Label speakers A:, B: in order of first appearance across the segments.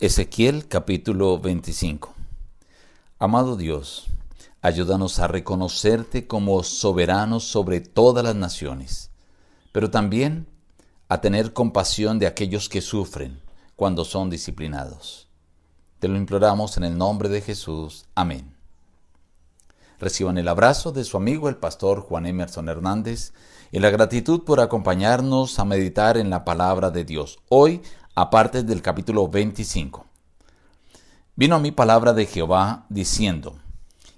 A: Ezequiel capítulo 25 Amado Dios, ayúdanos a reconocerte como soberano sobre todas las naciones, pero también a tener compasión de aquellos que sufren cuando son disciplinados. Te lo imploramos en el nombre de Jesús. Amén. Reciban el abrazo de su amigo el pastor Juan Emerson Hernández y la gratitud por acompañarnos a meditar en la palabra de Dios. Hoy aparte del capítulo 25. Vino a mi palabra de Jehová diciendo,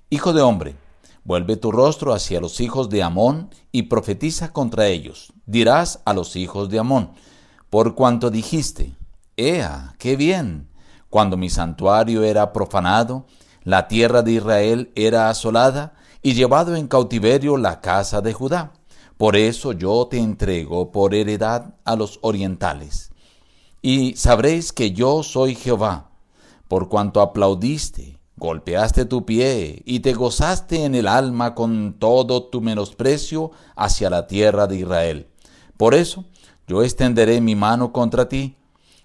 A: Hijo de hombre, vuelve tu rostro hacia los hijos de Amón y profetiza contra ellos. Dirás a los hijos de Amón, por cuanto dijiste, Ea, qué bien, cuando mi santuario era profanado, la tierra de Israel era asolada y llevado en cautiverio la casa de Judá. Por eso yo te entrego por heredad a los orientales y sabréis que yo soy Jehová, por cuanto aplaudiste, golpeaste tu pie y te gozaste en el alma con todo tu menosprecio hacia la tierra de Israel. Por eso yo extenderé mi mano contra ti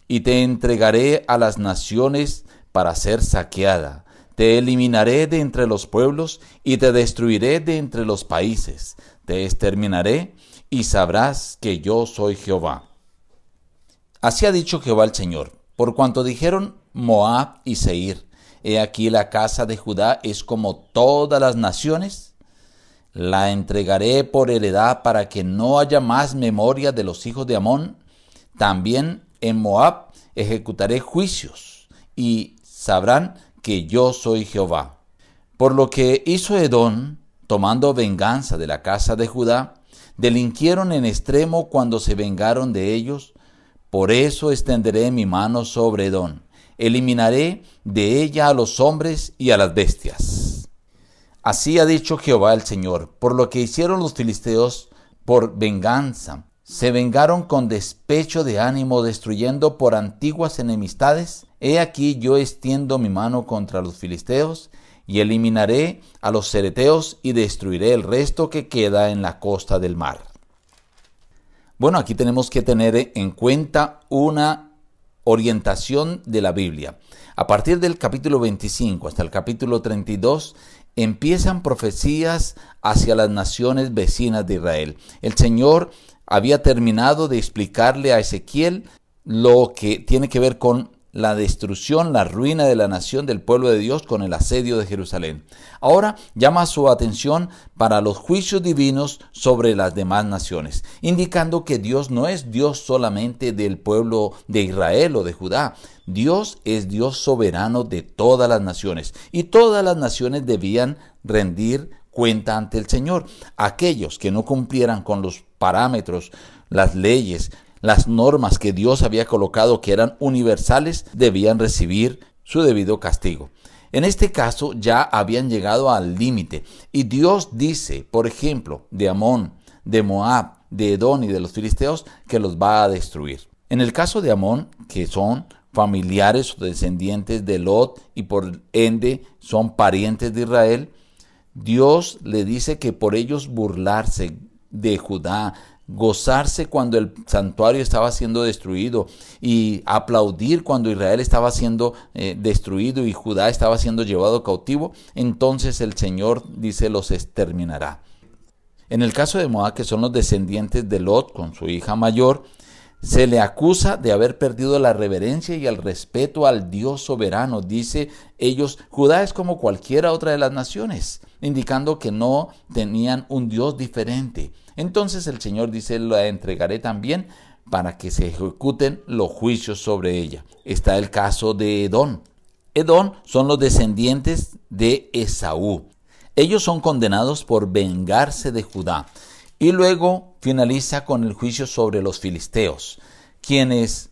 A: y te entregaré a las naciones para ser saqueada. Te eliminaré de entre los pueblos y te destruiré de entre los países. Te exterminaré y sabrás que yo soy Jehová. Así ha dicho Jehová el Señor, por cuanto dijeron Moab y Seir, he aquí la casa de Judá es como todas las naciones, la entregaré por heredad para que no haya más memoria de los hijos de Amón. También en Moab ejecutaré juicios y sabrán que yo soy Jehová. Por lo que hizo Edom, tomando venganza de la casa de Judá, delinquieron en extremo cuando se vengaron de ellos, por eso extenderé mi mano sobre Edom, eliminaré de ella a los hombres y a las bestias. Así ha dicho Jehová el Señor, por lo que hicieron los filisteos por venganza. Se vengaron con despecho de ánimo, destruyendo por antiguas enemistades. He aquí yo extiendo mi mano contra los filisteos, y eliminaré a los cereteos y destruiré el resto que queda en la costa del mar. Bueno, aquí tenemos que tener en cuenta una orientación de la Biblia. A partir del capítulo 25 hasta el capítulo 32 empiezan profecías hacia las naciones vecinas de Israel. El Señor había terminado de explicarle a Ezequiel lo que tiene que ver con la destrucción, la ruina de la nación del pueblo de Dios con el asedio de Jerusalén. Ahora llama su atención para los juicios divinos sobre las demás naciones, indicando que Dios no es Dios solamente del pueblo de Israel o de Judá. Dios es Dios soberano de todas las naciones y todas las naciones debían rendir cuenta ante el Señor. Aquellos que no cumplieran con los parámetros, las leyes, las normas que Dios había colocado que eran universales debían recibir su debido castigo. En este caso ya habían llegado al límite y Dios dice, por ejemplo, de Amón, de Moab, de Edón y de los filisteos que los va a destruir. En el caso de Amón, que son familiares o descendientes de Lot y por ende son parientes de Israel, Dios le dice que por ellos burlarse de Judá, gozarse cuando el santuario estaba siendo destruido y aplaudir cuando Israel estaba siendo eh, destruido y Judá estaba siendo llevado cautivo, entonces el Señor dice los exterminará. En el caso de Moab, que son los descendientes de Lot con su hija mayor, se le acusa de haber perdido la reverencia y el respeto al Dios soberano. Dice ellos, Judá es como cualquiera otra de las naciones, indicando que no tenían un Dios diferente. Entonces el Señor dice, la entregaré también para que se ejecuten los juicios sobre ella. Está el caso de Edom. Edom son los descendientes de Esaú. Ellos son condenados por vengarse de Judá. Y luego finaliza con el juicio sobre los filisteos, quienes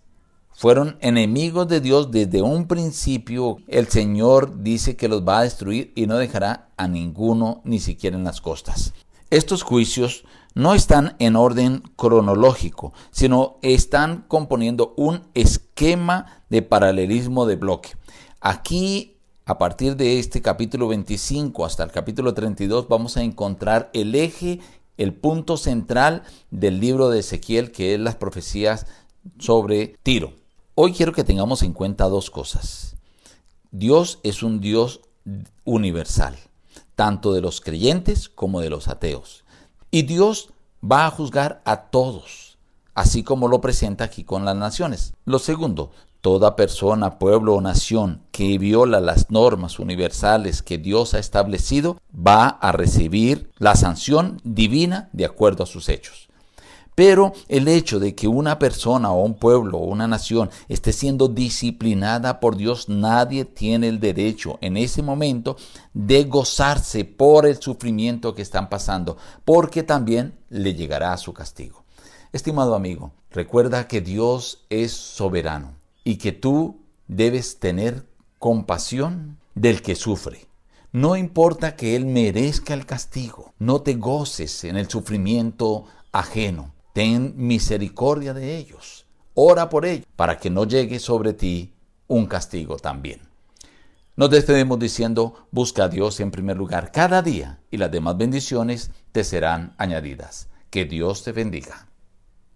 A: fueron enemigos de Dios desde un principio. El Señor dice que los va a destruir y no dejará a ninguno, ni siquiera en las costas. Estos juicios no están en orden cronológico, sino están componiendo un esquema de paralelismo de bloque. Aquí, a partir de este capítulo 25 hasta el capítulo 32, vamos a encontrar el eje el punto central del libro de Ezequiel, que es las profecías sobre Tiro. Hoy quiero que tengamos en cuenta dos cosas. Dios es un Dios universal, tanto de los creyentes como de los ateos. Y Dios va a juzgar a todos, así como lo presenta aquí con las naciones. Lo segundo, toda persona, pueblo o nación que viola las normas universales que Dios ha establecido va a recibir la sanción divina de acuerdo a sus hechos. Pero el hecho de que una persona o un pueblo o una nación esté siendo disciplinada por Dios, nadie tiene el derecho en ese momento de gozarse por el sufrimiento que están pasando, porque también le llegará su castigo. Estimado amigo, recuerda que Dios es soberano y que tú debes tener compasión del que sufre. No importa que Él merezca el castigo, no te goces en el sufrimiento ajeno ten misericordia de ellos, ora por ellos, para que no llegue sobre ti un castigo también. Nos despedimos diciendo, busca a Dios en primer lugar cada día y las demás bendiciones te serán añadidas. Que Dios te bendiga.